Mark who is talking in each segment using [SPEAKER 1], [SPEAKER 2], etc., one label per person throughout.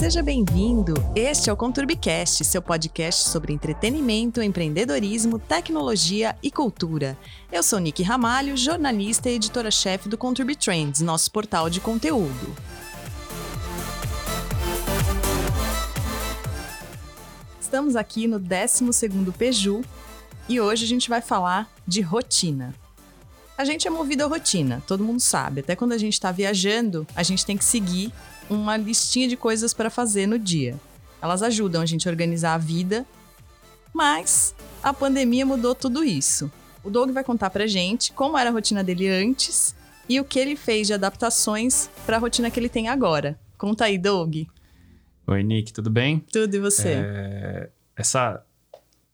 [SPEAKER 1] Seja bem-vindo! Este é o Conturbicast, seu podcast sobre entretenimento, empreendedorismo, tecnologia e cultura. Eu sou Nick Ramalho, jornalista e editora-chefe do Conturbi Trends, nosso portal de conteúdo. Estamos aqui no 12º Peju e hoje a gente vai falar de rotina. A gente é movido à rotina, todo mundo sabe. Até quando a gente está viajando, a gente tem que seguir uma listinha de coisas para fazer no dia. Elas ajudam a gente a organizar a vida, mas a pandemia mudou tudo isso. O Doug vai contar pra gente como era a rotina dele antes e o que ele fez de adaptações para a rotina que ele tem agora. Conta aí, Doug.
[SPEAKER 2] Oi, Nick, tudo bem?
[SPEAKER 1] Tudo e você?
[SPEAKER 2] É... Essa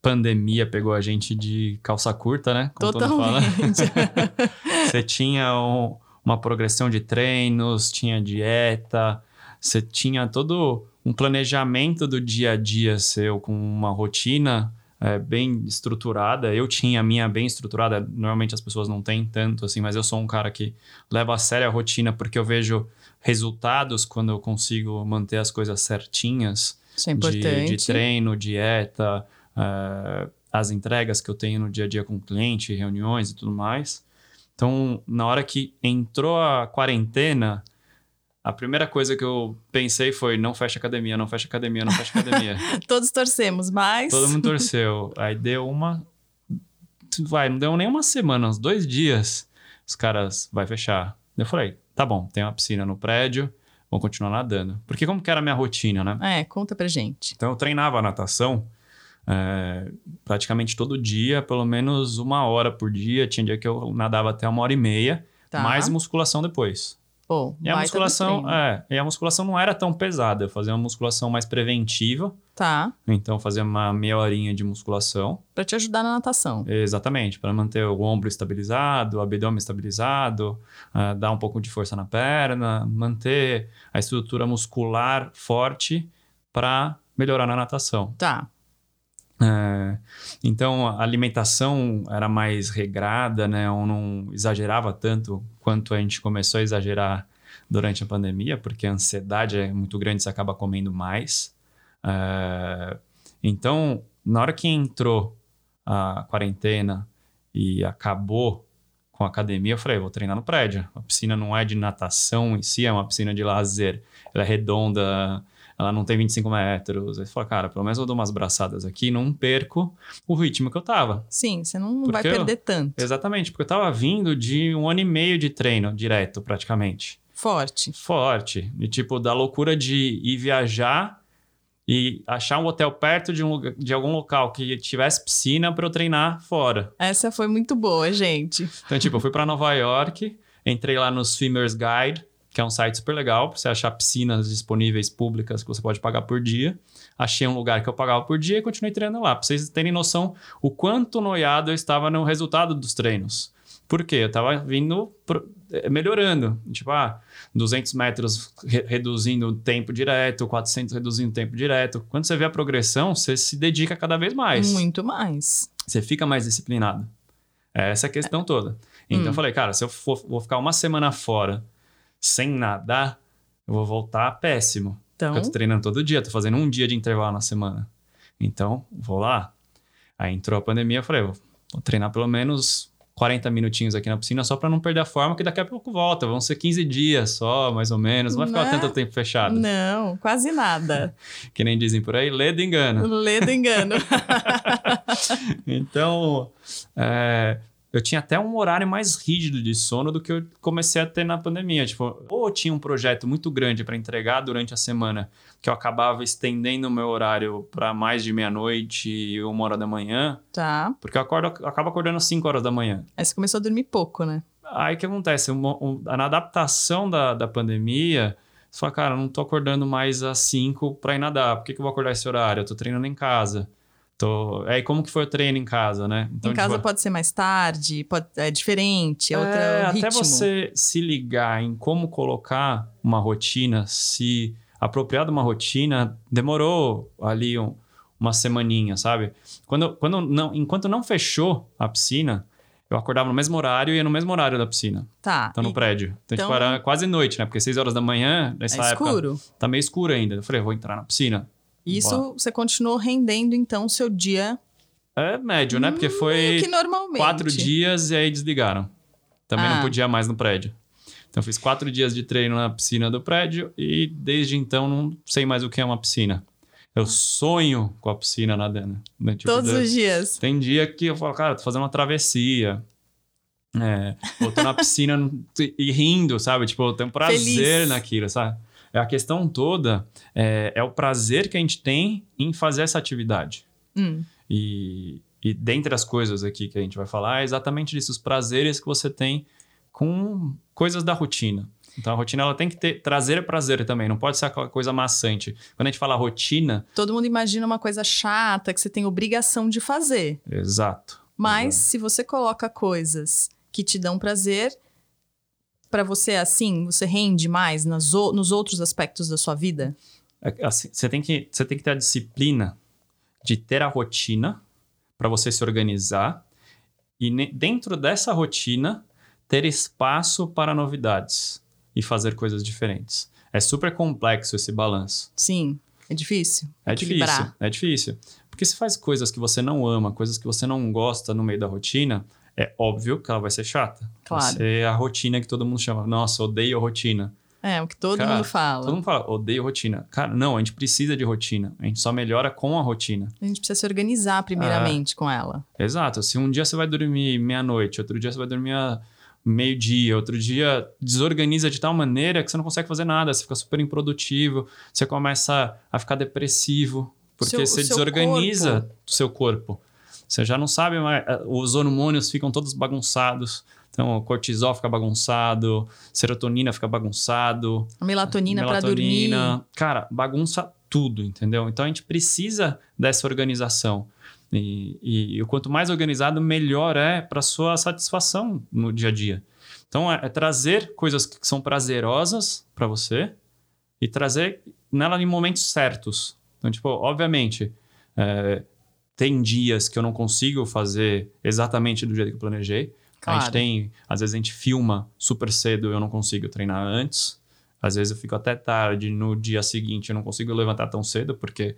[SPEAKER 2] pandemia pegou a gente de calça curta, né?
[SPEAKER 1] Como Totalmente.
[SPEAKER 2] você tinha um, uma progressão de treinos, tinha dieta, você tinha todo um planejamento do dia a dia seu com uma rotina é, bem estruturada. Eu tinha a minha bem estruturada. Normalmente as pessoas não têm tanto assim, mas eu sou um cara que leva a sério a rotina porque eu vejo resultados quando eu consigo manter as coisas certinhas.
[SPEAKER 1] Isso é importante.
[SPEAKER 2] De, de treino, dieta, uh, as entregas que eu tenho no dia a dia com o cliente, reuniões e tudo mais. Então, na hora que entrou a quarentena, a primeira coisa que eu pensei foi: não fecha academia, não fecha academia, não fecha academia.
[SPEAKER 1] Todos torcemos, mas.
[SPEAKER 2] Todo mundo torceu. Aí deu uma. Vai, não deu nem uma semana, uns dois dias. Os caras, vai fechar. Eu falei: tá bom, tem uma piscina no prédio, vou continuar nadando. Porque como que era a minha rotina, né?
[SPEAKER 1] É, conta pra gente.
[SPEAKER 2] Então eu treinava natação é, praticamente todo dia, pelo menos uma hora por dia. Tinha dia que eu nadava até uma hora e meia, tá. mais musculação depois.
[SPEAKER 1] Pô,
[SPEAKER 2] e a musculação, é, e a musculação não era tão pesada, eu fazia uma musculação mais preventiva.
[SPEAKER 1] Tá.
[SPEAKER 2] Então fazia uma meia horinha de musculação.
[SPEAKER 1] Para te ajudar na natação.
[SPEAKER 2] Exatamente, para manter o ombro estabilizado, o abdômen estabilizado, uh, dar um pouco de força na perna, manter a estrutura muscular forte para melhorar na natação.
[SPEAKER 1] Tá.
[SPEAKER 2] É, então a alimentação era mais regrada, né? Eu não exagerava tanto quanto a gente começou a exagerar durante a pandemia, porque a ansiedade é muito grande, você acaba comendo mais. É, então, na hora que entrou a quarentena e acabou com a academia, eu falei, vou treinar no prédio. A piscina não é de natação em si, é uma piscina de lazer. Ela é redonda, ela não tem 25 metros. Aí você fala, cara, pelo menos eu dou umas braçadas aqui, não perco o ritmo que eu tava.
[SPEAKER 1] Sim, você não porque vai perder
[SPEAKER 2] eu,
[SPEAKER 1] tanto.
[SPEAKER 2] Exatamente, porque eu tava vindo de um ano e meio de treino direto, praticamente.
[SPEAKER 1] Forte.
[SPEAKER 2] Forte. E tipo, da loucura de ir viajar e achar um hotel perto de, um, de algum local que tivesse piscina para eu treinar fora.
[SPEAKER 1] Essa foi muito boa, gente.
[SPEAKER 2] Então, tipo, eu fui para Nova York, entrei lá no Swimmers Guide, que é um site super legal para você achar piscinas disponíveis públicas que você pode pagar por dia. Achei um lugar que eu pagava por dia e continuei treinando lá, para vocês terem noção o quanto noiado eu estava no resultado dos treinos. Por quê? Eu estava vindo eh, melhorando. Tipo, ah, 200 metros re reduzindo o tempo direto, 400 reduzindo o tempo direto. Quando você vê a progressão, você se dedica cada vez mais.
[SPEAKER 1] Muito mais.
[SPEAKER 2] Você fica mais disciplinado. Essa é a questão é. toda. Então hum. eu falei, cara, se eu for, vou ficar uma semana fora sem nadar, eu vou voltar péssimo. Então... Porque eu tô treinando todo dia, tô fazendo um dia de intervalo na semana. Então, vou lá. Aí entrou a pandemia, eu falei, vou, vou treinar pelo menos 40 minutinhos aqui na piscina só para não perder a forma, que daqui a pouco volta. Vão ser 15 dias só, mais ou menos. Não vai ficar né? tanto tempo fechado.
[SPEAKER 1] Não, quase nada.
[SPEAKER 2] que nem dizem por aí, lê do engano.
[SPEAKER 1] Lê do engano.
[SPEAKER 2] então, é, eu tinha até um horário mais rígido de sono do que eu comecei a ter na pandemia. Tipo, ou eu tinha um projeto muito grande para entregar durante a semana, que eu acabava estendendo o meu horário para mais de meia-noite e uma hora da manhã.
[SPEAKER 1] Tá.
[SPEAKER 2] Porque eu, acordo, eu acabo acordando às 5 horas da manhã.
[SPEAKER 1] Aí você começou a dormir pouco, né?
[SPEAKER 2] Aí o que acontece? Um, um, na adaptação da, da pandemia, você fala, cara, eu não tô acordando mais às 5 para ir nadar. Por que, que eu vou acordar esse horário? Eu tô treinando em casa. Tô... É, como que foi o treino em casa, né?
[SPEAKER 1] Então, em casa tipo... pode ser mais tarde, pode... é diferente, é, outro
[SPEAKER 2] é,
[SPEAKER 1] ritmo.
[SPEAKER 2] Até você se ligar em como colocar uma rotina, se apropriar de uma rotina, demorou ali um, uma semaninha, sabe? Quando, quando não, enquanto não fechou a piscina, eu acordava no mesmo horário e ia no mesmo horário da piscina.
[SPEAKER 1] Tá.
[SPEAKER 2] Então, no
[SPEAKER 1] e-
[SPEAKER 2] prédio. Então,
[SPEAKER 1] então-
[SPEAKER 2] tipo, era quase noite, né? Porque 6 horas da manhã, nessa
[SPEAKER 1] é
[SPEAKER 2] época,
[SPEAKER 1] escuro.
[SPEAKER 2] tá meio escuro ainda. Eu falei, vou entrar na piscina.
[SPEAKER 1] Isso
[SPEAKER 2] Bora.
[SPEAKER 1] você continuou rendendo, então, o seu dia
[SPEAKER 2] É médio, né? Porque foi
[SPEAKER 1] que normalmente.
[SPEAKER 2] quatro dias e aí desligaram. Também
[SPEAKER 1] Ah.
[SPEAKER 2] não podia mais no prédio. Então, eu fiz quatro dias de treino na piscina do prédio e desde então não sei mais o que é uma piscina. Eu sonho com a piscina nadando. Né? Tipo,
[SPEAKER 1] Todos
[SPEAKER 2] da-
[SPEAKER 1] os dias.
[SPEAKER 2] Tem dia que eu falo, cara, tô fazendo uma travessia. É, ou tô na piscina e rindo, sabe? Tipo, eu tenho prazer
[SPEAKER 1] Feliz.
[SPEAKER 2] naquilo, sabe? A questão toda é, é o prazer que a gente tem em fazer essa atividade.
[SPEAKER 1] Hum,
[SPEAKER 2] E, e dentre as coisas aqui que a gente vai falar, é exatamente disso, os prazeres que você tem com coisas da rotina. Então a rotina ela tem que ter trazer prazer também, não pode ser aquela coisa maçante. Quando a gente fala rotina,
[SPEAKER 1] todo mundo imagina uma coisa chata que você tem obrigação de fazer.
[SPEAKER 2] exato.
[SPEAKER 1] Mas
[SPEAKER 2] exato.
[SPEAKER 1] se você coloca coisas que te dão prazer, pra você é assim, você rende mais nas o- nos outros aspectos da sua vida?
[SPEAKER 2] É, assim, você tem que você tem que ter a disciplina de ter a rotina para você se organizar e ne- dentro dessa rotina ter espaço para novidades e fazer coisas diferentes. É super complexo esse balanço.
[SPEAKER 1] Sim, é difícil.
[SPEAKER 2] É difícil, é difícil. Porque se faz coisas que você não ama, coisas que você não gosta no meio da rotina, é óbvio que ela vai ser chata.
[SPEAKER 1] Claro.
[SPEAKER 2] Vai ser a rotina que todo mundo chama. Nossa, odeio rotina.
[SPEAKER 1] É, o que todo
[SPEAKER 2] Cara,
[SPEAKER 1] mundo fala.
[SPEAKER 2] Todo mundo fala, odeio rotina. Cara, não, a gente precisa de rotina. A gente só melhora com a rotina.
[SPEAKER 1] A gente precisa se organizar primeiramente
[SPEAKER 2] É.
[SPEAKER 1] com ela.
[SPEAKER 2] Exato. Se um dia você vai dormir meia-noite, outro dia você vai dormir a meio-dia, outro dia desorganiza de tal maneira que você não consegue fazer nada, você fica super improdutivo, você começa a ficar depressivo, porque
[SPEAKER 1] Seu-
[SPEAKER 2] você desorganiza o seu corpo. Você já não sabe mais, eh, os hormônios ficam todos bagunçados. Então, o cortisol fica bagunçado, serotonina fica bagunçado,
[SPEAKER 1] A melatonina, pra dormir.
[SPEAKER 2] melatonina. Cara, bagunça tudo, entendeu? Então a gente precisa dessa organização. E, e, e o quanto mais organizado, melhor é para sua satisfação no dia a dia. Então é, é trazer coisas que são prazerosas para você e trazer nela em momentos certos. Então, tipo, obviamente, é, tem dias que eu não consigo fazer exatamente do jeito que eu planejei. A
[SPEAKER 1] Claro.
[SPEAKER 2] gente tem, às vezes a gente filma super cedo, eu não consigo treinar antes. Às vezes eu fico até tarde, no dia seguinte eu não consigo levantar tão cedo, porque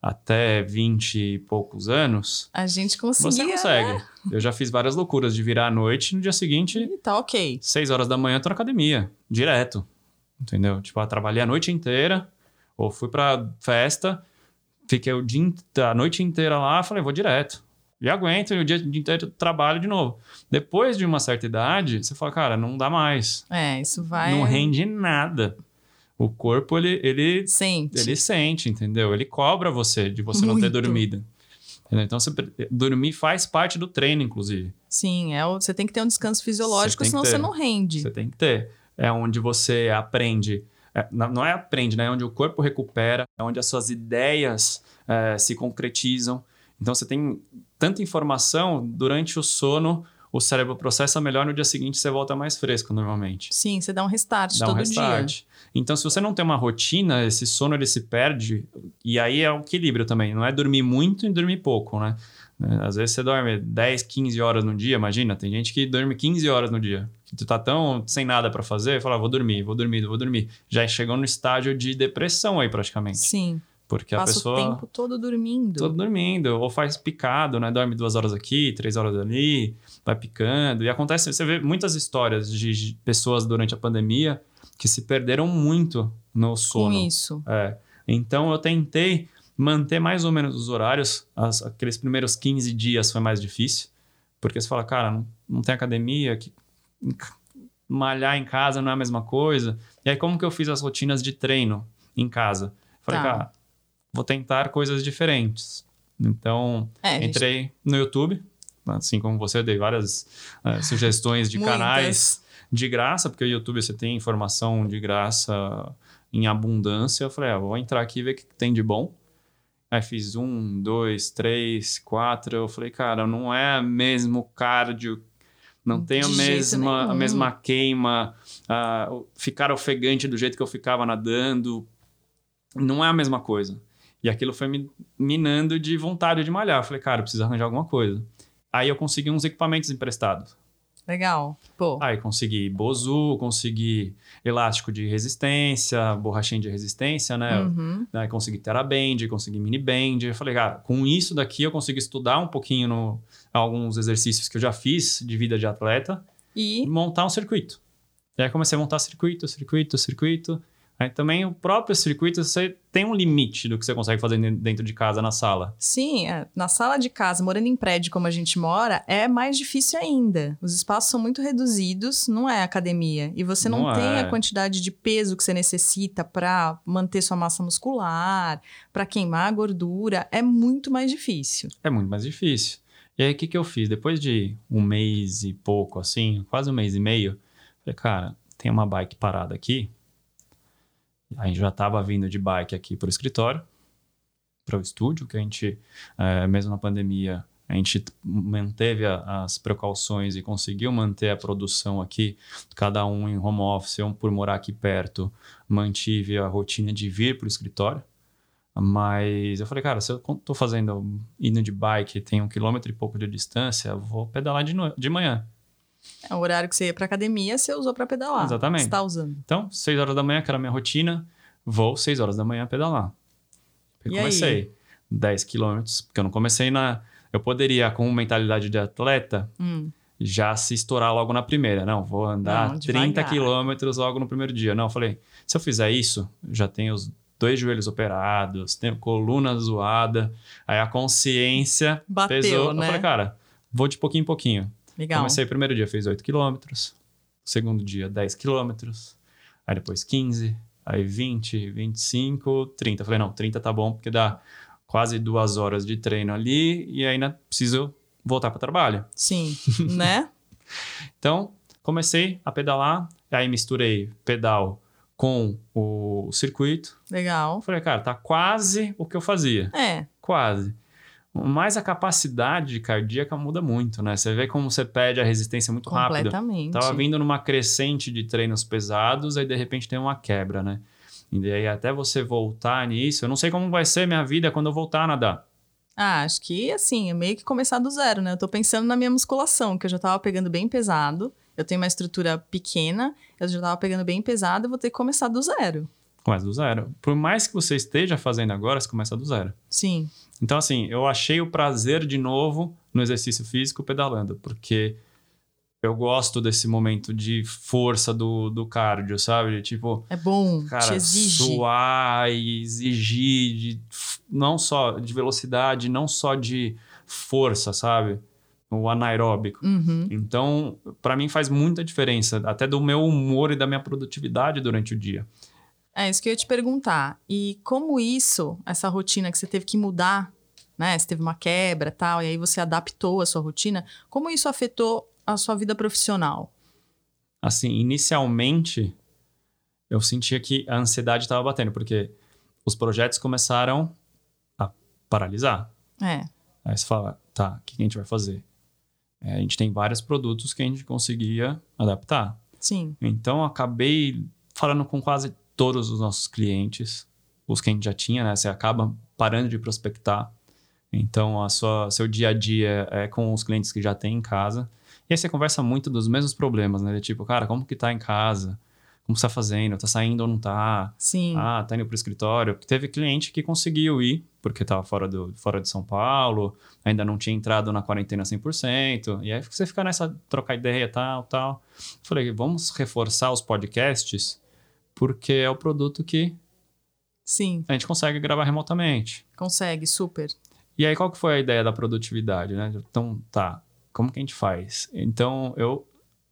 [SPEAKER 2] até 20 e poucos anos,
[SPEAKER 1] A gente conseguia.
[SPEAKER 2] você consegue. Eu já fiz várias loucuras de virar à noite, no dia seguinte,
[SPEAKER 1] E tá ok.
[SPEAKER 2] 6 horas da manhã, eu tô na academia, direto. Entendeu? Tipo, eu trabalhei a noite inteira, ou fui pra festa, fiquei o dia, a noite inteira lá, falei, vou direto. E aguento, e o dia inteiro trabalho de novo. Depois de uma certa idade, você fala, cara, não dá mais.
[SPEAKER 1] É, isso vai.
[SPEAKER 2] Não rende nada. O corpo, ele, ele,
[SPEAKER 1] Sente.
[SPEAKER 2] ele sente, entendeu? Ele cobra você de você não ter
[SPEAKER 1] Muito.
[SPEAKER 2] dormido. Entendeu? Então, você, dormir faz parte do treino, inclusive.
[SPEAKER 1] Sim, é o- você tem que ter um descanso fisiológico,
[SPEAKER 2] que
[SPEAKER 1] senão você não rende.
[SPEAKER 2] Você tem que ter. É onde você aprende. É, não é aprende, né? É onde o corpo recupera, é onde as suas ideias é, se concretizam. Então você tem tanta informação durante o sono, o cérebro processa melhor, no dia seguinte você volta mais fresco normalmente.
[SPEAKER 1] Sim, você dá um restart
[SPEAKER 2] Dá
[SPEAKER 1] todo
[SPEAKER 2] um
[SPEAKER 1] dia.
[SPEAKER 2] restart. Então, se você não tem uma rotina, esse sono ele se perde. E aí é o equilíbrio também. Não é dormir muito e dormir pouco, né? É, Às vezes você dorme 10, 15 horas no dia, imagina. Tem gente que dorme 15 horas no dia. Que tu tá tão sem nada para fazer, fala, "Ah, vou dormir, vou dormir, vou dormir. Já chegou no estágio de depressão aí praticamente.
[SPEAKER 1] Sim,
[SPEAKER 2] Porque a
[SPEAKER 1] passa
[SPEAKER 2] pessoa
[SPEAKER 1] o tempo todo dormindo.
[SPEAKER 2] todo dormindo, ou faz picado, né? Dorme duas horas aqui, três horas ali, vai picando. E acontece, você vê muitas histórias de pessoas durante a pandemia que se perderam muito no
[SPEAKER 1] com
[SPEAKER 2] sono.
[SPEAKER 1] isso.
[SPEAKER 2] É. Então eu tentei manter mais ou menos os horários. As- aqueles primeiros 15 dias foi mais difícil. Porque você fala, cara, não, não tem academia, que, malhar em casa não é a mesma coisa. E aí, como que eu fiz as rotinas de treino em casa? Falei,
[SPEAKER 1] Tá.
[SPEAKER 2] cara, vou tentar coisas diferentes. Então,
[SPEAKER 1] É, gente,
[SPEAKER 2] entrei no YouTube, assim como você, dei várias eh, sugestões de canais de graça, porque o YouTube você tem informação de graça em abundância. Eu falei, ah, vou entrar aqui e ver o que tem de bom. Aí fiz um, dois, três, quatro. Eu falei, cara, não é mesmo cardio, não tem a mesma, a mesma queima, ficar ofegante do jeito que eu ficava nadando. Não é a mesma coisa. E aquilo foi me minando de vontade de malhar. Eu falei, cara, eu preciso arranjar alguma coisa. Aí eu consegui uns equipamentos emprestados.
[SPEAKER 1] Legal. Pô.
[SPEAKER 2] Aí consegui Bozu, consegui elástico de resistência, borrachinha de resistência, né?
[SPEAKER 1] Uhum.
[SPEAKER 2] Aí consegui Teraband, consegui Mini Band. Eu falei, cara, com isso daqui eu consigo estudar um pouquinho no, alguns exercícios que eu já fiz de vida de atleta e
[SPEAKER 1] E
[SPEAKER 2] montar um circuito. E aí comecei a montar circuito, circuito, circuito. Aí também o próprio circuito, você tem um limite do que você consegue fazer dentro de casa na sala.
[SPEAKER 1] sim, é, na sala de casa, morando em prédio como a gente mora, é mais difícil ainda. Os espaços são muito reduzidos, não é academia. E você não,
[SPEAKER 2] Não
[SPEAKER 1] tem
[SPEAKER 2] é.
[SPEAKER 1] a quantidade de peso que você necessita para manter sua massa muscular, para queimar a gordura. É muito mais difícil.
[SPEAKER 2] É muito mais difícil. E aí, o que, que eu fiz? Depois de um mês e pouco, assim, quase um mês e meio, falei, cara, tem uma bike parada aqui. A gente já estava vindo de bike aqui para o escritório, para o estúdio, que a gente, eh, mesmo na pandemia, a gente manteve a- as precauções e conseguiu manter a produção aqui, cada um em home office, um por morar aqui perto, mantive a rotina de vir para o escritório. Mas eu falei, cara, se eu tô fazendo indo de bike, tem um quilômetro e pouco de distância, vou pedalar de, no- de manhã.
[SPEAKER 1] É o horário que você ia para academia, você usou para pedalar.
[SPEAKER 2] Exatamente.
[SPEAKER 1] Você tá usando.
[SPEAKER 2] Então, 6 horas da manhã, que era a minha rotina, vou 6 horas da manhã pedalar. Eu
[SPEAKER 1] E aí?
[SPEAKER 2] comecei 10 quilômetros, porque eu não comecei na. Eu poderia, com mentalidade de atleta,
[SPEAKER 1] Hum,
[SPEAKER 2] já se estourar logo na primeira. Não, vou andar
[SPEAKER 1] Não,
[SPEAKER 2] 30
[SPEAKER 1] devagar.
[SPEAKER 2] quilômetros logo no primeiro dia. Não, eu falei, se eu fizer isso, já tenho os dois joelhos operados, tenho coluna zoada, aí a consciência
[SPEAKER 1] Bateu,
[SPEAKER 2] pesou.
[SPEAKER 1] né?
[SPEAKER 2] Eu falei, cara, vou de pouquinho em pouquinho.
[SPEAKER 1] Legal.
[SPEAKER 2] Comecei o primeiro dia, fiz 8 quilômetros. Segundo dia, 10 quilômetros. Aí depois 15, aí 20, 25, 30. Eu falei, não, 30 tá bom, porque dá quase duas horas de treino ali e ainda preciso voltar para o trabalho.
[SPEAKER 1] Sim, né?
[SPEAKER 2] Então, comecei a pedalar, aí misturei pedal com o circuito.
[SPEAKER 1] Legal.
[SPEAKER 2] Falei, cara, tá quase o que eu fazia.
[SPEAKER 1] É,
[SPEAKER 2] Quase. Mas a capacidade cardíaca muda muito, né? Você vê como você perde a resistência muito rápido.
[SPEAKER 1] completamente.
[SPEAKER 2] Tava vindo numa crescente de treinos pesados, aí de repente tem uma quebra, né? E daí até você voltar nisso, eu não sei como vai ser minha vida quando eu voltar a nadar.
[SPEAKER 1] Ah, acho que assim, é meio que começar do zero, né? Eu tô pensando na minha musculação, que eu já tava pegando bem pesado. Eu tenho uma estrutura pequena, eu já tava pegando bem pesado, eu vou ter que começar do zero.
[SPEAKER 2] Começa do zero. Por mais que você esteja fazendo agora, você começa do zero.
[SPEAKER 1] Sim.
[SPEAKER 2] Então, assim, eu achei o prazer de novo no exercício físico pedalando, porque eu gosto desse momento de força do, do cardio, sabe? Tipo,
[SPEAKER 1] É bom,
[SPEAKER 2] cara, suar e exigir de, não só de velocidade, não só de força, sabe? O anaeróbico.
[SPEAKER 1] Uhum.
[SPEAKER 2] Então, para mim faz muita diferença, até do meu humor e da minha produtividade durante o dia.
[SPEAKER 1] É isso que eu ia te perguntar. E como isso, essa rotina que você teve que mudar, né? Você teve uma quebra tal, e aí você adaptou a sua rotina, como isso afetou a sua vida profissional?
[SPEAKER 2] Assim, inicialmente, eu sentia que a ansiedade estava batendo, porque os projetos começaram a paralisar.
[SPEAKER 1] É,
[SPEAKER 2] Aí você fala, tá, o que a gente vai fazer? É, a gente tem vários produtos que a gente conseguia adaptar.
[SPEAKER 1] sim.
[SPEAKER 2] Então, eu acabei falando com quase todos os nossos clientes, os que a gente já tinha, né? Você acaba parando de prospectar. Então, a sua, seu dia a dia é com os clientes que já tem em casa. E aí você conversa muito dos mesmos problemas, né? Tipo, cara, como que tá em casa? Como você tá fazendo? Tá saindo ou não tá?
[SPEAKER 1] Sim.
[SPEAKER 2] Ah, tá indo pro escritório. Porque teve cliente que conseguiu ir, porque tava fora, do, fora de São Paulo, ainda não tinha entrado na quarentena 100%. E aí você fica nessa trocar ideia, tal, tal. Falei, vamos reforçar os podcasts, porque é o produto que
[SPEAKER 1] Sim,
[SPEAKER 2] a gente consegue gravar remotamente.
[SPEAKER 1] consegue, super.
[SPEAKER 2] E aí, qual que foi a ideia da produtividade, né? Então, tá, como que a gente faz? Então, eu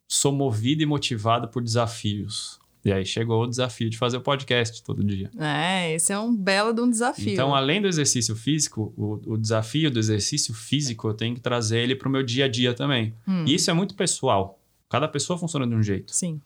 [SPEAKER 2] sou movido e motivado por desafios. E aí chegou o desafio de fazer o podcast todo dia.
[SPEAKER 1] É, esse é um belo de um desafio.
[SPEAKER 2] Então, além do exercício físico, o, o desafio do exercício físico, eu tenho que trazer ele para o meu dia a dia também.
[SPEAKER 1] Hum,
[SPEAKER 2] E isso é muito pessoal. Cada pessoa funciona de um jeito.
[SPEAKER 1] Sim,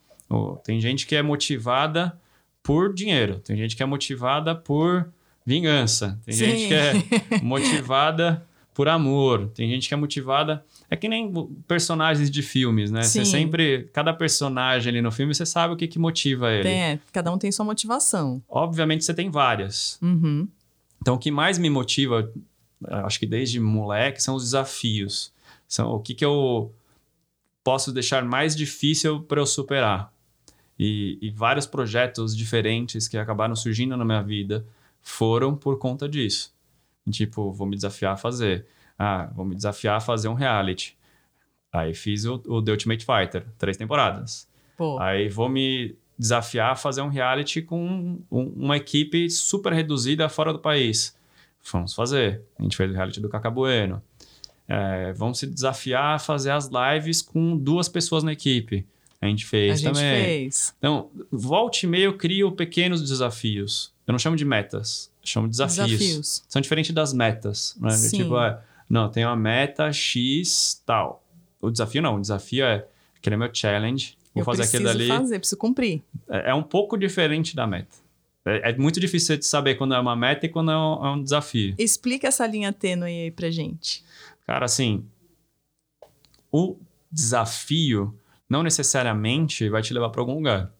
[SPEAKER 2] Tem gente que é motivada por dinheiro, tem gente que é motivada por vingança, tem
[SPEAKER 1] Sim.
[SPEAKER 2] gente que é motivada por amor, tem gente que é motivada. É que nem personagens de filmes, né? Você
[SPEAKER 1] Sim.
[SPEAKER 2] sempre. Cada personagem ali no filme, você sabe o que, que motiva ele.
[SPEAKER 1] é, cada um tem sua motivação.
[SPEAKER 2] Obviamente, você tem várias.
[SPEAKER 1] Uhum.
[SPEAKER 2] Então, o que mais me motiva, acho que desde moleque, são os desafios. São o que, que eu posso deixar mais difícil para eu superar. E, e, vários projetos diferentes que acabaram surgindo na minha vida foram por conta disso. Tipo, vou me desafiar a fazer. Ah, vou me desafiar a fazer um reality. Aí fiz o, o The Ultimate Fighter, três temporadas. Pô. Aí vou me desafiar a fazer um reality com um, uma equipe super reduzida fora do país. Vamos fazer. A gente fez o reality do Cacabueno. É, vamos se desafiar a fazer as lives com duas pessoas na equipe. A gente fez a também. Gente fez. Então, volte e meio eu crio pequenos desafios. Eu não chamo de metas, chamo de desafios. desafios. São diferentes das metas. Né? Sim. Tipo, é, não, tem uma meta X tal. O desafio não, o desafio é aquele é meu challenge. Vou eu fazer aquilo ali.
[SPEAKER 1] fazer, preciso cumprir.
[SPEAKER 2] É, é, um pouco diferente da meta. É, é, muito difícil de saber quando é uma meta e quando é um, é um desafio.
[SPEAKER 1] Explica essa linha tênue aí pra gente.
[SPEAKER 2] Cara, assim, o desafio não necessariamente vai te levar para algum lugar.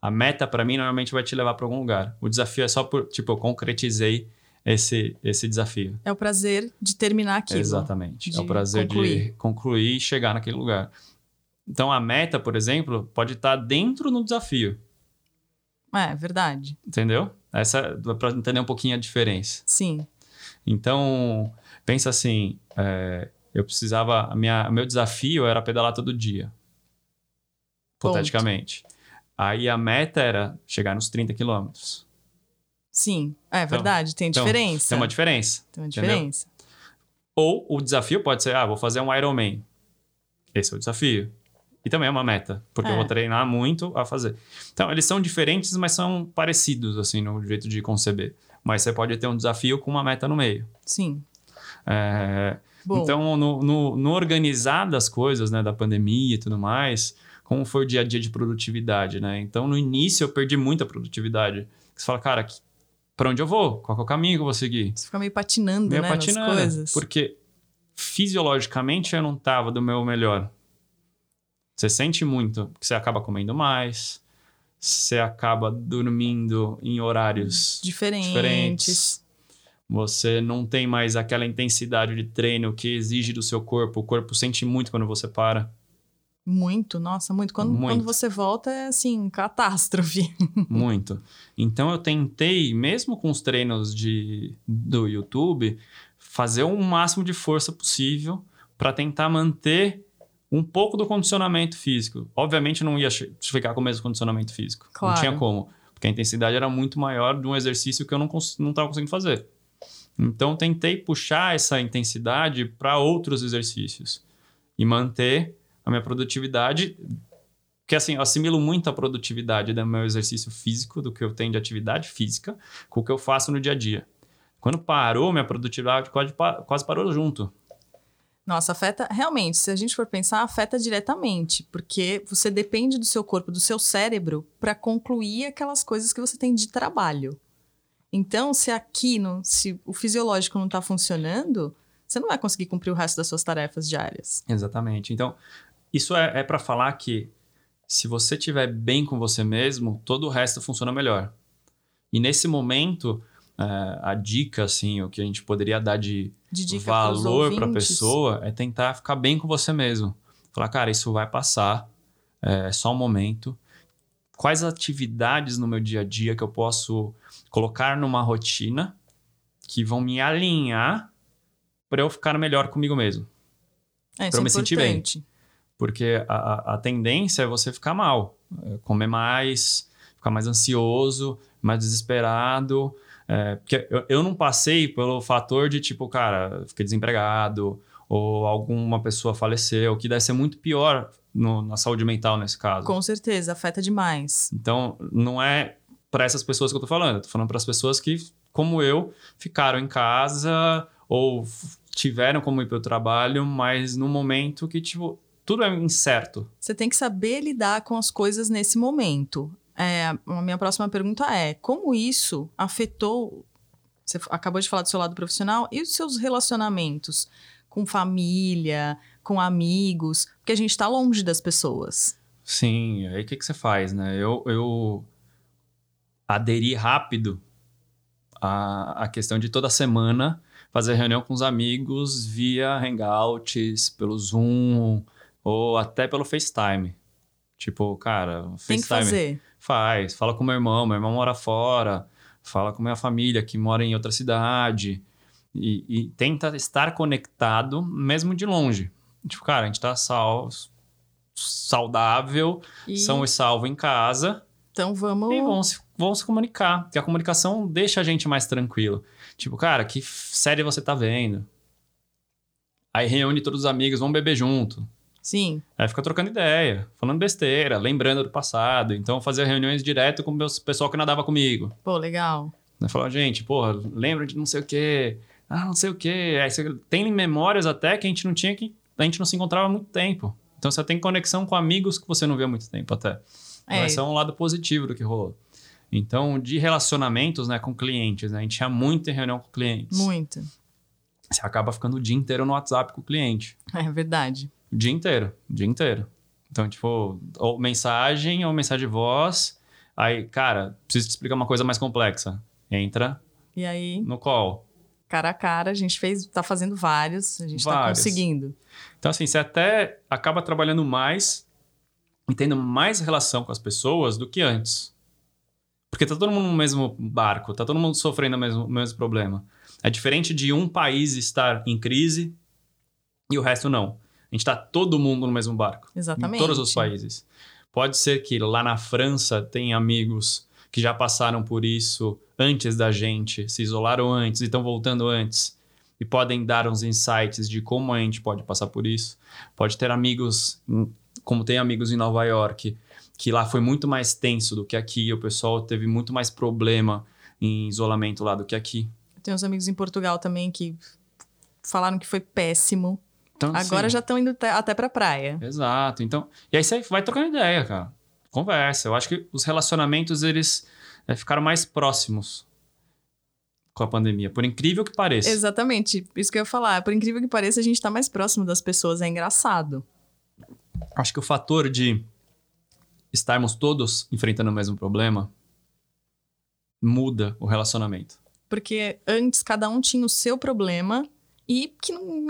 [SPEAKER 2] A meta, para mim, normalmente vai te levar para algum lugar. O desafio é só por, tipo, eu concretizei esse, esse desafio.
[SPEAKER 1] É o prazer de terminar aquilo.
[SPEAKER 2] Exatamente. É o prazer concluir. de concluir e chegar naquele lugar. Então, a meta, por exemplo, pode estar tá dentro do desafio.
[SPEAKER 1] É, verdade.
[SPEAKER 2] Entendeu? Essa para entender um pouquinho a diferença.
[SPEAKER 1] Sim.
[SPEAKER 2] Então, pensa assim, é, eu precisava, a minha, meu desafio era pedalar todo dia. Hipoteticamente. Aí a meta era chegar nos 30 quilômetros.
[SPEAKER 1] Sim, é então, verdade, tem então, diferença.
[SPEAKER 2] Tem uma diferença.
[SPEAKER 1] Tem uma diferença. Entendeu?
[SPEAKER 2] Ou o desafio pode ser, ah, vou fazer um Ironman. Esse é o desafio. E também é uma meta, porque é. eu vou treinar muito a fazer. Então, eles são diferentes, mas são parecidos, assim, no jeito de conceber. Mas você pode ter um desafio com uma meta no meio.
[SPEAKER 1] Sim.
[SPEAKER 2] É, então, no, no, no, organizar das coisas, né, da pandemia e tudo mais, como foi o dia a dia de produtividade, né? Então, no início, eu perdi muita produtividade. Você fala, cara, para onde eu vou? Qual é o caminho que eu vou seguir?
[SPEAKER 1] Você fica meio patinando, meio né, patinando, nas coisas.
[SPEAKER 2] Porque fisiologicamente eu não estava do meu melhor. Você sente muito, que você acaba comendo mais, você acaba dormindo em horários diferentes. diferentes. Você não tem mais aquela intensidade de treino que exige do seu corpo. O corpo sente muito quando você para.
[SPEAKER 1] Muito, nossa, muito. Quando, muito. quando você volta é assim, catástrofe.
[SPEAKER 2] muito. Então eu tentei, mesmo com os treinos de, do YouTube, fazer o máximo de força possível para tentar manter um pouco do condicionamento físico. Obviamente não ia ficar com o mesmo condicionamento físico. Claro. Não tinha como. Porque a intensidade era muito maior de um exercício que eu não estava conseguindo fazer. Então tentei puxar essa intensidade para outros exercícios e manter a minha produtividade, que assim, eu assimilo muito a produtividade do meu exercício físico, do que eu tenho de atividade física, com o que eu faço no dia a dia. Quando parou, minha produtividade quase, quase parou junto.
[SPEAKER 1] Nossa, afeta realmente, se a gente for pensar, afeta diretamente, porque você depende do seu corpo, do seu cérebro, para concluir aquelas coisas que você tem de trabalho. Então, se aqui, no, se o fisiológico não está funcionando, você não vai conseguir cumprir o resto das suas tarefas diárias.
[SPEAKER 2] Exatamente. Então, isso é, é para falar que se você estiver bem com você mesmo, todo o resto funciona melhor. E nesse momento, é, a dica, assim, o que a gente poderia dar de, de valor para a pessoa é tentar ficar bem com você mesmo. Falar, cara, isso vai passar, é só um momento. Quais atividades no meu dia a dia que eu posso colocar numa rotina que vão me alinhar para eu ficar melhor comigo mesmo?
[SPEAKER 1] É, para eu me sentir bem.
[SPEAKER 2] Porque a, a tendência é você ficar mal, é, comer mais, ficar mais ansioso, mais desesperado. É, porque eu, eu não passei pelo fator de tipo, cara, fiquei desempregado, ou alguma pessoa faleceu, que deve ser muito pior no, na saúde mental nesse caso.
[SPEAKER 1] Com certeza, afeta demais.
[SPEAKER 2] Então, não é para essas pessoas que eu tô falando, eu tô falando para as pessoas que, como eu, ficaram em casa ou tiveram como ir para o trabalho, mas no momento que, tipo, tudo é incerto.
[SPEAKER 1] Você tem que saber lidar com as coisas nesse momento. É, a minha próxima pergunta é: como isso afetou? Você acabou de falar do seu lado profissional e os seus relacionamentos com família, com amigos, porque a gente está longe das pessoas.
[SPEAKER 2] Sim, aí o que, que você faz, né? Eu, eu aderi rápido à, à questão de toda semana fazer reunião com os amigos via Hangouts, pelo Zoom ou até pelo FaceTime. Tipo, cara, FaceTime.
[SPEAKER 1] Tem que fazer.
[SPEAKER 2] Faz. Fala com meu irmão, meu irmão mora fora. Fala com minha família que mora em outra cidade. E, e tenta estar conectado mesmo de longe. Tipo, cara, a gente tá salvo, saudável,
[SPEAKER 1] E-
[SPEAKER 2] são e salvo em casa
[SPEAKER 1] Então vamos.
[SPEAKER 2] e vão se, vão se comunicar. Porque a comunicação deixa a gente mais tranquilo. Tipo, cara, que série você tá vendo? Aí reúne todos os amigos, vão beber junto.
[SPEAKER 1] Sim.
[SPEAKER 2] Aí fica trocando ideia, falando besteira, lembrando do passado. Então fazia reuniões direto com o pessoal que nadava comigo.
[SPEAKER 1] Pô, legal.
[SPEAKER 2] Né? Falava, gente, porra, lembra de não sei o quê. Ah, não sei o quê. Aí você tem memórias até que a gente não tinha que. A gente não se encontrava há muito tempo. Então você tem conexão com amigos que você não vê há muito tempo até.
[SPEAKER 1] É.
[SPEAKER 2] Esse é um lado positivo do que rolou. Então, de relacionamentos né, com clientes, né? A gente tinha muita reunião com clientes.
[SPEAKER 1] Muito.
[SPEAKER 2] Você acaba ficando o dia inteiro no WhatsApp com o cliente.
[SPEAKER 1] É verdade.
[SPEAKER 2] O dia inteiro, o dia inteiro. Então, tipo, ou mensagem ou mensagem de voz. Aí, cara, preciso te explicar uma coisa mais complexa. Entra
[SPEAKER 1] E aí,
[SPEAKER 2] no call.
[SPEAKER 1] cara a cara, a gente fez, tá fazendo vários, a gente tá
[SPEAKER 2] Vários.
[SPEAKER 1] conseguindo.
[SPEAKER 2] Então, assim, você até acaba trabalhando mais e tendo mais relação com as pessoas do que antes. Porque tá todo mundo no mesmo barco, tá todo mundo sofrendo o mesmo, o mesmo problema. É diferente de um país estar em crise e o resto não. A gente tá todo mundo no mesmo barco.
[SPEAKER 1] Exatamente.
[SPEAKER 2] Em todos os países. Pode ser que lá na França tem amigos que já passaram por isso antes da gente, se isolaram antes e estão voltando antes. E podem dar uns insights de como a gente pode passar por isso. Pode ter amigos, como tem amigos em Nova York, que lá foi muito mais tenso do que aqui. O pessoal teve muito mais problema em isolamento lá do que aqui.
[SPEAKER 1] Tem uns amigos em Portugal também que falaram que foi péssimo.
[SPEAKER 2] Então,
[SPEAKER 1] Agora
[SPEAKER 2] assim,
[SPEAKER 1] já estão indo até- pra praia.
[SPEAKER 2] Exato. Então, e aí você vai trocando ideia, cara. Conversa. Eu acho que os relacionamentos eles eh, ficaram mais próximos com a pandemia, por incrível que pareça.
[SPEAKER 1] Exatamente, isso que eu ia falar. Por incrível que pareça, a gente tá mais próximo das pessoas, é engraçado.
[SPEAKER 2] Acho que o fator de estarmos todos enfrentando o mesmo problema muda o relacionamento.
[SPEAKER 1] Porque antes cada um tinha o seu problema e que não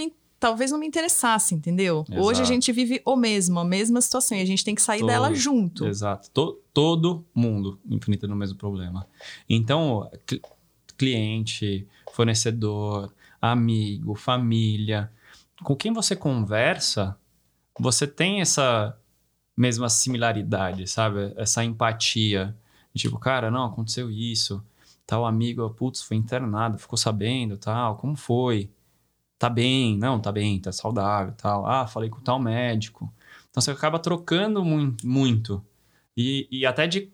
[SPEAKER 1] talvez não me interessasse, entendeu?
[SPEAKER 2] Exato.
[SPEAKER 1] Hoje a gente vive o mesmo, a mesma situação e a gente tem que sair
[SPEAKER 2] Todo-
[SPEAKER 1] dela junto.
[SPEAKER 2] Exato. To- todo mundo enfrentando o mesmo problema. Então, cl- cliente, fornecedor, amigo, família, com quem você conversa, você tem essa mesma similaridade, sabe? Essa empatia. Tipo, cara, não, aconteceu isso. Tal amigo, putz, foi internado, ficou sabendo, tal, como foi? Tá bem, não, tá bem, tá saudável, tal. Ah, falei com tal médico. Então você acaba trocando mui- muito. E, e até de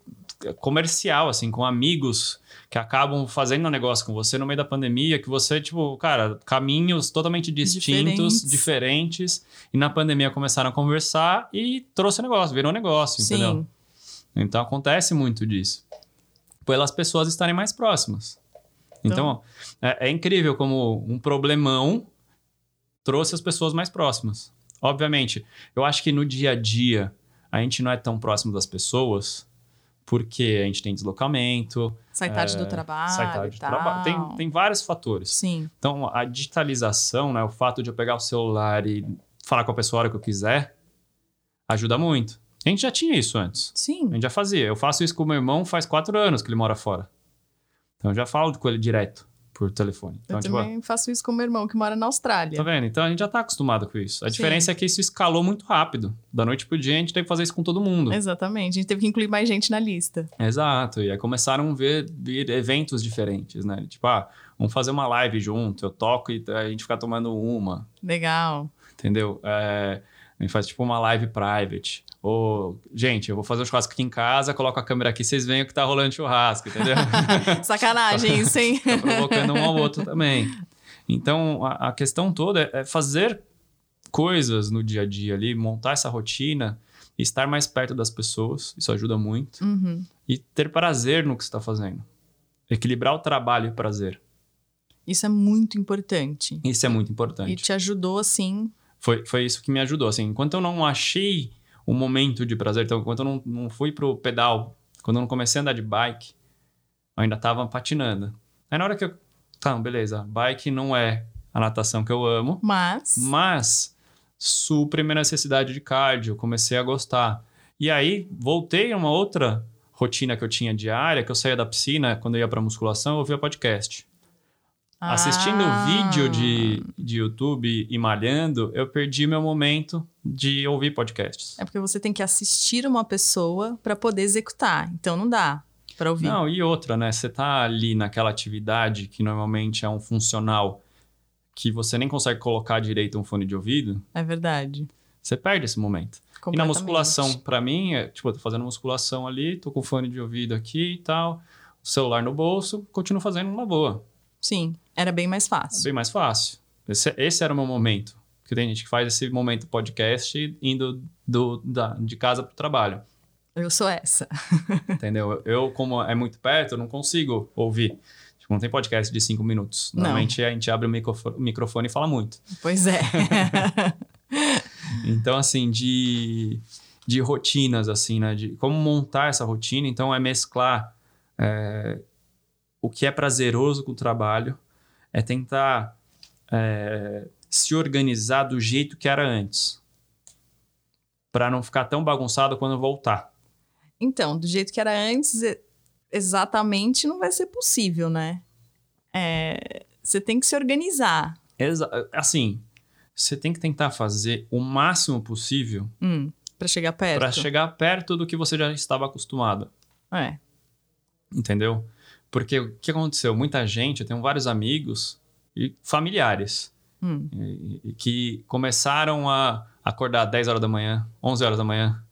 [SPEAKER 2] comercial, assim, com amigos que acabam fazendo um negócio com você no meio da pandemia, que você, tipo, cara, caminhos totalmente distintos,
[SPEAKER 1] Diferentes.
[SPEAKER 2] diferentes, e na pandemia começaram a conversar e trouxe o negócio, virou negócio, entendeu?
[SPEAKER 1] Sim,
[SPEAKER 2] Então acontece muito disso. Pelas pessoas estarem mais próximas. Então, é, é incrível como um problemão trouxe as pessoas mais próximas. Obviamente, eu acho que no dia a dia a gente não é tão próximo das pessoas porque a gente tem deslocamento,
[SPEAKER 1] sai tarde
[SPEAKER 2] É,
[SPEAKER 1] do trabalho.
[SPEAKER 2] sai tarde do trabalho. Tem, tem vários fatores.
[SPEAKER 1] Sim,
[SPEAKER 2] Então, a digitalização, né, o fato de eu pegar o celular e falar com a pessoa a hora que eu quiser, ajuda muito. A gente já tinha isso antes.
[SPEAKER 1] sim.
[SPEAKER 2] A gente já fazia. Eu faço isso com o meu irmão faz quatro anos que ele mora fora. Então eu já falo com ele direto por telefone. Então,
[SPEAKER 1] eu
[SPEAKER 2] tipo,
[SPEAKER 1] também faço isso com meu irmão que mora na Austrália.
[SPEAKER 2] tá vendo? Então a gente já tá acostumado com isso. A
[SPEAKER 1] Sim.
[SPEAKER 2] diferença é que isso escalou muito rápido. Da noite pro dia a gente teve que fazer isso com todo mundo.
[SPEAKER 1] Exatamente, a gente teve que incluir mais gente na lista.
[SPEAKER 2] Exato. E aí começaram a ver, eventos diferentes, né? Tipo, ah, vamos fazer uma live junto. Eu toco e a gente fica tomando uma.
[SPEAKER 1] Legal.
[SPEAKER 2] Entendeu? É, a gente faz tipo uma live private. Ou, gente, eu vou fazer o churrasco aqui em casa, coloco a câmera aqui, vocês veem o que tá rolando churrasco, entendeu?
[SPEAKER 1] Sacanagem isso, hein?
[SPEAKER 2] tá provocando um ao outro também. Então, a, a questão toda é- é fazer coisas no dia a dia ali, montar essa rotina, estar mais perto das pessoas, isso ajuda muito,
[SPEAKER 1] Uhum.
[SPEAKER 2] e ter prazer no que você está fazendo. Equilibrar o trabalho e o prazer.
[SPEAKER 1] Isso é muito importante.
[SPEAKER 2] Isso é muito
[SPEAKER 1] E
[SPEAKER 2] importante.
[SPEAKER 1] te ajudou, assim.
[SPEAKER 2] Foi, foi isso que me ajudou. Assim, enquanto eu não achei um momento de prazer, então, enquanto eu não, não fui pro pedal, quando eu não comecei a andar de bike, eu ainda tava patinando. Aí na hora que eu Tá, beleza. Bike não é a natação que eu amo,
[SPEAKER 1] Mas.
[SPEAKER 2] mas supre minha necessidade de cardio. Comecei a gostar. E aí, voltei a uma outra rotina que eu tinha diária, que eu saía da piscina, quando eu ia pra musculação, eu ouvia podcast. Assistindo
[SPEAKER 1] Ah.
[SPEAKER 2] vídeo de, de YouTube e malhando, eu perdi meu momento de ouvir podcasts.
[SPEAKER 1] É porque você tem que assistir uma pessoa pra poder executar. Então não dá pra ouvir.
[SPEAKER 2] Não, e outra, né? Você tá ali naquela atividade que normalmente é um funcional que você nem consegue colocar direito um fone de ouvido,
[SPEAKER 1] É verdade.
[SPEAKER 2] você perde esse momento. E na musculação, pra mim, é, tipo, eu tô fazendo musculação ali, tô com fone de ouvido aqui e tal, celular no bolso, continuo fazendo uma boa.
[SPEAKER 1] Sim, era bem mais fácil.
[SPEAKER 2] Bem mais fácil. Esse, esse era o meu momento. Porque tem gente que faz esse momento podcast indo do, da, de casa pro trabalho.
[SPEAKER 1] Eu sou essa.
[SPEAKER 2] Entendeu? Eu, como é muito perto, eu não consigo ouvir. Tipo, não tem podcast de cinco minutos.
[SPEAKER 1] Não.
[SPEAKER 2] Normalmente a gente abre o microfone, o microfone e fala muito.
[SPEAKER 1] Pois é.
[SPEAKER 2] Então, assim, de, de rotinas, assim, né? De como montar essa rotina. Então, é mesclar é, o que é prazeroso com o trabalho, é tentar é, se organizar do jeito que era antes. Para não ficar tão bagunçado quando voltar.
[SPEAKER 1] então, do jeito que era antes, exatamente não vai ser possível, né? É, você tem que se organizar.
[SPEAKER 2] Exa assim, você tem que tentar fazer o máximo possível
[SPEAKER 1] Hum, para chegar perto.
[SPEAKER 2] para chegar perto do que você já estava acostumado.
[SPEAKER 1] É.
[SPEAKER 2] Entendeu? Porque o que aconteceu? Muita gente, eu tenho vários amigos e familiares
[SPEAKER 1] Hum,
[SPEAKER 2] e- e que começaram a acordar 10 horas da manhã, 11 horas da manhã.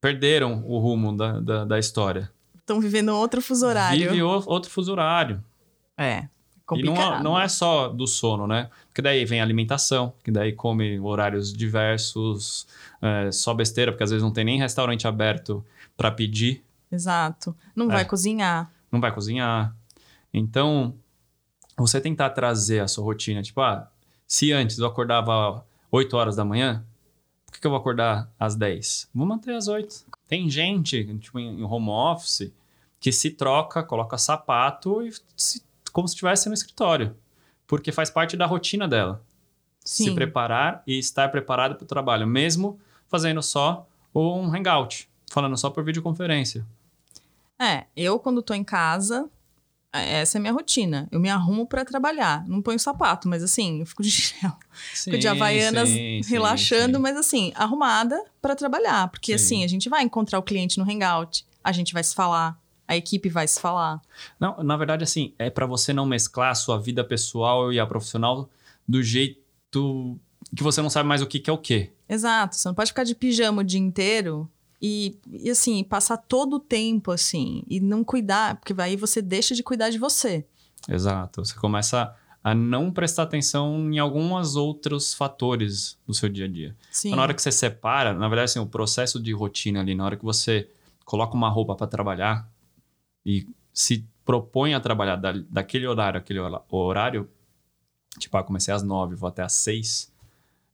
[SPEAKER 2] Perderam o rumo da, da, da história.
[SPEAKER 1] Estão vivendo outro fuso horário.
[SPEAKER 2] Vive outro fuso horário.
[SPEAKER 1] É.
[SPEAKER 2] E não,
[SPEAKER 1] Complicado.
[SPEAKER 2] é- não é só do sono, né? Porque daí vem a alimentação, que daí come horários diversos, é, só besteira, porque às vezes não tem nem restaurante aberto para pedir.
[SPEAKER 1] Exato. Não
[SPEAKER 2] É.
[SPEAKER 1] vai cozinhar.
[SPEAKER 2] não vai cozinhar. Então, você tentar trazer a sua rotina, tipo, ah, se antes eu acordava 8 horas da manhã, por que, que eu vou acordar às 10? Vou manter às 8. Tem gente, tipo, em home office, que se troca, coloca sapato e se- como se estivesse no escritório. Porque faz parte da rotina dela. Se
[SPEAKER 1] Sim.
[SPEAKER 2] preparar e estar preparado para o trabalho, mesmo fazendo só um hangout, falando só por videoconferência.
[SPEAKER 1] É, eu quando tô em casa, essa é a minha rotina. Eu me arrumo pra trabalhar. Não ponho sapato, mas assim, eu fico de chinelo. Fico de havaianas
[SPEAKER 2] sim,
[SPEAKER 1] relaxando,
[SPEAKER 2] sim.
[SPEAKER 1] mas assim, arrumada pra trabalhar. Porque
[SPEAKER 2] Sim.
[SPEAKER 1] assim, a gente vai encontrar o cliente no hangout, a gente vai se falar, a equipe vai se falar.
[SPEAKER 2] Não, na verdade, assim, é para você não mesclar a sua vida pessoal e a profissional do jeito que você não sabe mais o que, que é o quê.
[SPEAKER 1] Exato, você não pode ficar de pijama o dia inteiro e, e assim, passar todo o tempo assim e não cuidar, porque aí você deixa de cuidar de você.
[SPEAKER 2] Exato. Você começa a não prestar atenção em alguns outros fatores do seu dia a dia.
[SPEAKER 1] Sim.
[SPEAKER 2] Então, na hora que você separa, na verdade, assim, o processo de rotina ali, na hora que você coloca uma roupa para trabalhar e se propõe a trabalhar da, daquele horário, aquele horário, tipo, ah, comecei às nove, vou até às seis,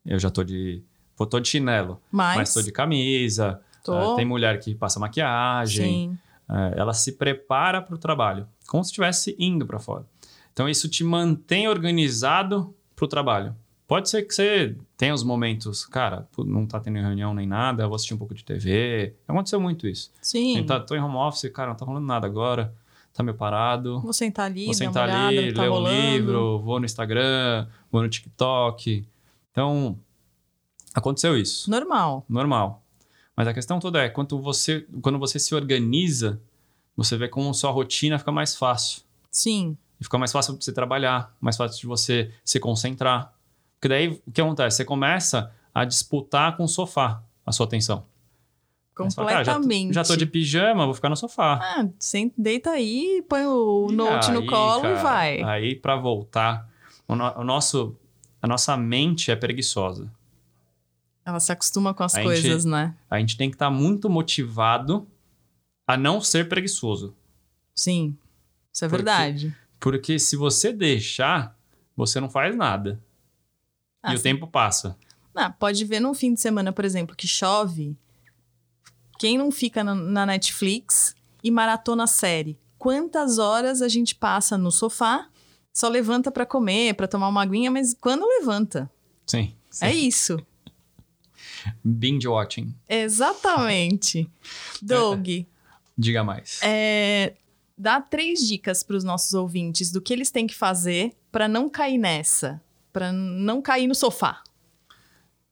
[SPEAKER 2] eu já tô de. Vou tô de chinelo,
[SPEAKER 1] mas,
[SPEAKER 2] mas tô de camisa.
[SPEAKER 1] Tô,
[SPEAKER 2] ah, tem mulher que passa maquiagem. É, ela se prepara para o trabalho, como se estivesse indo para fora. Então, isso te mantém organizado para o trabalho. Pode ser que você tenha os momentos, cara, não tá tendo reunião nem nada, eu vou assistir um pouco de TV. Aconteceu muito isso.
[SPEAKER 1] sim.
[SPEAKER 2] Então, tô em home office, cara, não tá rolando nada agora, tá meio parado.
[SPEAKER 1] Vou sentar ali,
[SPEAKER 2] Vou sentar
[SPEAKER 1] olhada
[SPEAKER 2] ali,
[SPEAKER 1] tá
[SPEAKER 2] ler um
[SPEAKER 1] rolando.
[SPEAKER 2] livro, vou no Instagram, vou no TikTok. Então, aconteceu isso
[SPEAKER 1] Normal.
[SPEAKER 2] normal. Mas a questão toda é, quando você, quando você se organiza, você vê como sua rotina fica mais fácil.
[SPEAKER 1] Sim,
[SPEAKER 2] E fica mais fácil de você trabalhar, mais fácil de você se concentrar. Porque daí, o que acontece? Você começa a disputar com o sofá a sua atenção. Você fala, "Cara, já tô-
[SPEAKER 1] completamente.
[SPEAKER 2] já, tô de pijama, vou ficar no sofá.
[SPEAKER 1] Ah, deita aí, põe o
[SPEAKER 2] E
[SPEAKER 1] note no
[SPEAKER 2] aí,
[SPEAKER 1] colo
[SPEAKER 2] cara,
[SPEAKER 1] e vai.
[SPEAKER 2] Aí, para voltar, o, no- o nosso, a nossa mente é preguiçosa.
[SPEAKER 1] Ela se acostuma com as
[SPEAKER 2] A gente-
[SPEAKER 1] coisas, né?
[SPEAKER 2] A gente tem que estar muito motivado a não ser preguiçoso.
[SPEAKER 1] Sim, isso é
[SPEAKER 2] Porque-
[SPEAKER 1] verdade.
[SPEAKER 2] Porque se você deixar, você não faz nada.
[SPEAKER 1] Ah,
[SPEAKER 2] e o
[SPEAKER 1] sim.
[SPEAKER 2] tempo passa.
[SPEAKER 1] Ah, pode ver num fim de semana, por exemplo, que chove. Quem não fica na, na Netflix e maratona série? Quantas horas a gente passa no sofá só levanta para comer, para tomar uma aguinha, mas quando levanta?
[SPEAKER 2] Sim. sim.
[SPEAKER 1] É isso.
[SPEAKER 2] Binge watching.
[SPEAKER 1] Exatamente. Doug,
[SPEAKER 2] Diga mais.
[SPEAKER 1] é, dá três dicas para os nossos ouvintes do que eles têm que fazer para não cair nessa, para não cair no sofá.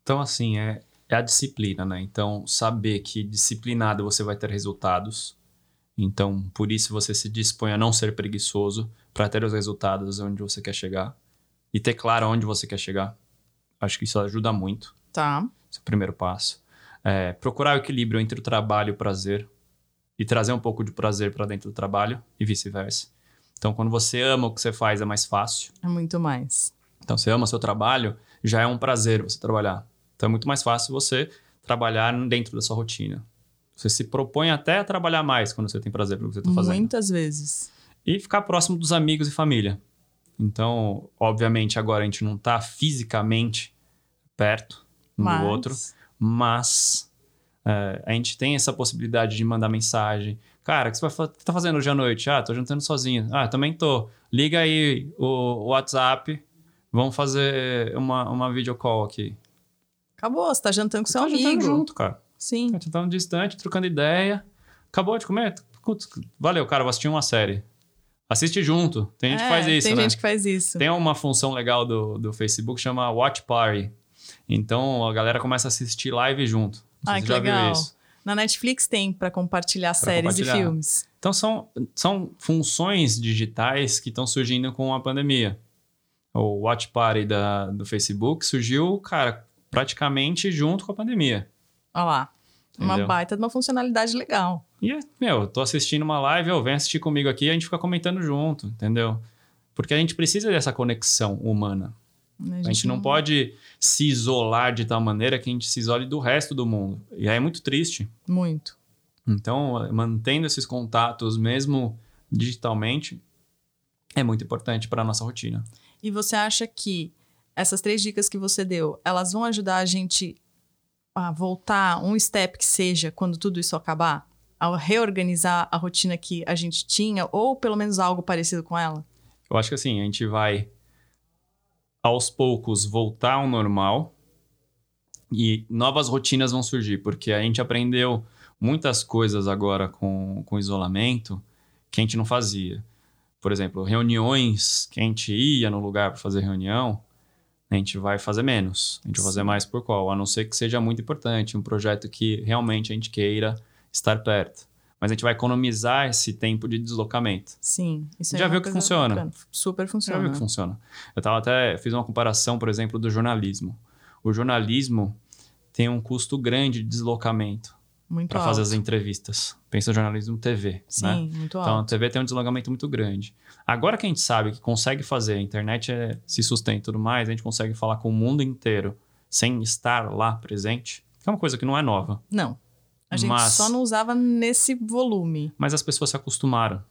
[SPEAKER 2] Então, assim, é, é a disciplina, né? Então, saber que disciplinado você vai ter resultados. Então, por isso você se dispõe a não ser preguiçoso para ter os resultados onde você quer chegar. E ter claro onde você quer chegar. Acho que isso ajuda muito.
[SPEAKER 1] Tá.
[SPEAKER 2] Esse é o primeiro passo. É, procurar o equilíbrio entre o trabalho e o prazer. E trazer um pouco de prazer para dentro do trabalho e vice-versa. Então, quando você ama o que você faz, é mais fácil.
[SPEAKER 1] É muito mais.
[SPEAKER 2] Então, você ama seu trabalho, já é um prazer você trabalhar. Então, é muito mais fácil você trabalhar dentro da sua rotina. Você se propõe até a trabalhar mais quando você tem prazer pelo que você está fazendo.
[SPEAKER 1] Muitas vezes.
[SPEAKER 2] E ficar próximo dos amigos e família. Então, obviamente, agora a gente não está fisicamente perto
[SPEAKER 1] Mas...
[SPEAKER 2] do outro, mas é, a gente tem essa possibilidade de mandar mensagem. Cara, o que você vai o que tá fazendo hoje à noite? Ah, tô jantando sozinho. Ah, também tô. Liga aí o, o WhatsApp. Vamos fazer uma, uma video call aqui.
[SPEAKER 1] Acabou, você tá jantando com seu
[SPEAKER 2] Tá jantando
[SPEAKER 1] amigo.
[SPEAKER 2] junto, cara.
[SPEAKER 1] Sim.
[SPEAKER 2] Tá jantando distante, trocando ideia. Acabou de comer? Valeu, cara, vou assistir uma série. Assiste junto. Tem gente
[SPEAKER 1] É,
[SPEAKER 2] que faz isso,
[SPEAKER 1] Tem
[SPEAKER 2] né?
[SPEAKER 1] gente que faz isso.
[SPEAKER 2] Tem uma função legal do, do Facebook que chama Watch Party. Então a galera começa a assistir live junto. Não sei
[SPEAKER 1] Ai, que legal.
[SPEAKER 2] viu isso.
[SPEAKER 1] Na Netflix tem pra compartilhar séries e
[SPEAKER 2] compartilhar.
[SPEAKER 1] filmes.
[SPEAKER 2] Então são, são funções digitais que estão surgindo com a pandemia. O Watch Party da, do Facebook surgiu, cara, praticamente junto com a pandemia.
[SPEAKER 1] Olha lá. Uma
[SPEAKER 2] Entendeu?
[SPEAKER 1] baita de uma funcionalidade legal.
[SPEAKER 2] E, meu, eu tô assistindo uma live, eu venho assistir comigo aqui e a gente fica comentando junto, entendeu? Porque a gente precisa dessa conexão humana.
[SPEAKER 1] Né?
[SPEAKER 2] A gente não pode se isolar de tal maneira que a gente se isole do resto do mundo. E aí é muito triste.
[SPEAKER 1] Muito.
[SPEAKER 2] Então, mantendo esses contatos, mesmo digitalmente, é muito importante para a nossa rotina.
[SPEAKER 1] E você acha que essas três dicas que você deu, elas vão ajudar a gente a voltar um step que seja quando tudo isso acabar? A reorganizar a rotina que a gente tinha, ou pelo menos algo parecido com ela?
[SPEAKER 2] Eu acho que assim, a gente vai aos poucos voltar ao normal e novas rotinas vão surgir, porque a gente aprendeu muitas coisas agora com, com isolamento que a gente não fazia. Por exemplo, reuniões que a gente ia no lugar para fazer reunião, a gente vai fazer menos. A gente vai fazer mais por qual? A não ser que seja muito importante, um projeto que realmente a gente queira estar perto. Mas a gente vai economizar esse tempo de deslocamento.
[SPEAKER 1] Sim. Isso
[SPEAKER 2] Já
[SPEAKER 1] é
[SPEAKER 2] viu que funciona?
[SPEAKER 1] bacana. Super funciona.
[SPEAKER 2] já viu que funciona? Eu tava até fiz uma comparação, por exemplo, do jornalismo. O jornalismo tem um custo grande de deslocamento para fazer as entrevistas. Pensa no jornalismo TV,
[SPEAKER 1] Sim,
[SPEAKER 2] né?
[SPEAKER 1] muito
[SPEAKER 2] Então a
[SPEAKER 1] alto.
[SPEAKER 2] TV tem um deslocamento muito grande. Agora que a gente sabe que consegue fazer, a internet é- se sustenta e tudo mais, a gente consegue falar com o mundo inteiro sem estar lá presente, que é uma coisa que não é nova.
[SPEAKER 1] Não. A gente
[SPEAKER 2] Mas-
[SPEAKER 1] só não usava nesse volume.
[SPEAKER 2] Mas as pessoas se acostumaram.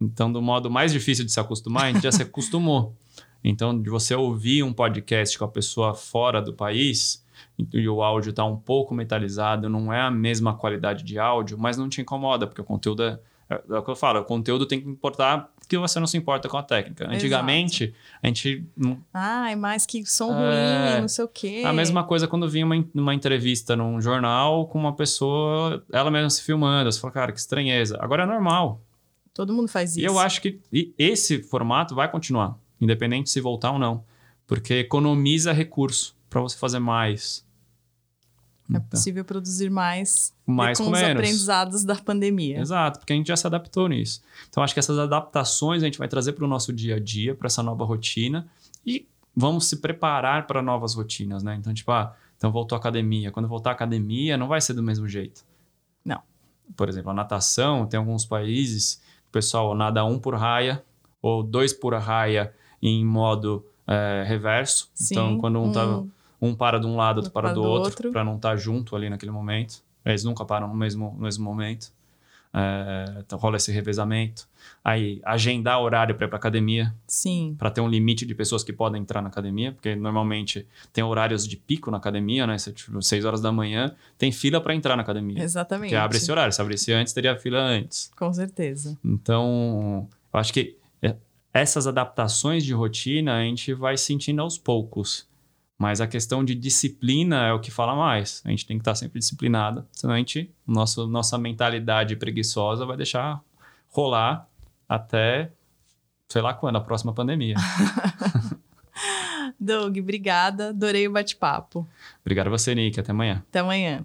[SPEAKER 2] Então, do modo mais difícil de se acostumar, a gente já se acostumou. Então, de você ouvir um podcast com a pessoa fora do país e o áudio está um pouco metalizado, não é a mesma qualidade de áudio, mas não te incomoda, porque o conteúdo é. É é o que eu falo, o conteúdo tem que importar porque você não se importa com a técnica. Antigamente, a gente
[SPEAKER 1] Ai, mais que som
[SPEAKER 2] É.
[SPEAKER 1] ruim, não sei o quê.
[SPEAKER 2] a mesma coisa quando vinha uma, uma entrevista num jornal com uma pessoa, ela mesma se filmando. Você fala, cara, que estranheza. Agora é normal.
[SPEAKER 1] Todo mundo faz isso.
[SPEAKER 2] E eu acho que esse formato vai continuar, independente se voltar ou não. Porque economiza recurso para você fazer mais.
[SPEAKER 1] É
[SPEAKER 2] Então,
[SPEAKER 1] possível produzir mais,
[SPEAKER 2] mais
[SPEAKER 1] com
[SPEAKER 2] com
[SPEAKER 1] os
[SPEAKER 2] menos.
[SPEAKER 1] aprendizados da pandemia.
[SPEAKER 2] Exato, porque a gente já se adaptou nisso. Então, acho que essas adaptações a gente vai trazer para o nosso dia a dia, para essa nova rotina, e vamos se preparar para novas rotinas, né? Então, tipo, ah, então voltou à academia. Quando voltar à academia, não vai ser do mesmo jeito.
[SPEAKER 1] Não.
[SPEAKER 2] Por exemplo, a natação, tem alguns países que o pessoal nada um por raia, ou dois por raia em modo eh, reverso.
[SPEAKER 1] Sim,
[SPEAKER 2] então, quando um, tá, um para de um lado, outro para do
[SPEAKER 1] outro,
[SPEAKER 2] para não estar junto ali naquele momento. Eles nunca param no mesmo, no mesmo momento. É, então rola esse revezamento. Aí, agendar horário para ir para academia,
[SPEAKER 1] Sim,
[SPEAKER 2] para ter um limite de pessoas que podem entrar na academia, porque normalmente tem horários de pico na academia, né? Se, tipo, 6 horas da manhã, tem fila para entrar na academia.
[SPEAKER 1] exatamente.
[SPEAKER 2] Porque abre esse horário. Se abrisse antes, teria fila antes.
[SPEAKER 1] Com certeza.
[SPEAKER 2] Então, eu acho que é- essas adaptações de rotina a gente vai sentindo aos poucos. Mas a questão de disciplina é o que fala mais. A gente tem que estar sempre disciplinado, senão a gente, nosso, nossa mentalidade preguiçosa vai deixar rolar até sei lá quando, a próxima pandemia.
[SPEAKER 1] Doug, obrigada. Adorei o bate-papo.
[SPEAKER 2] Obrigado a você, Nick. Até amanhã.
[SPEAKER 1] Até amanhã.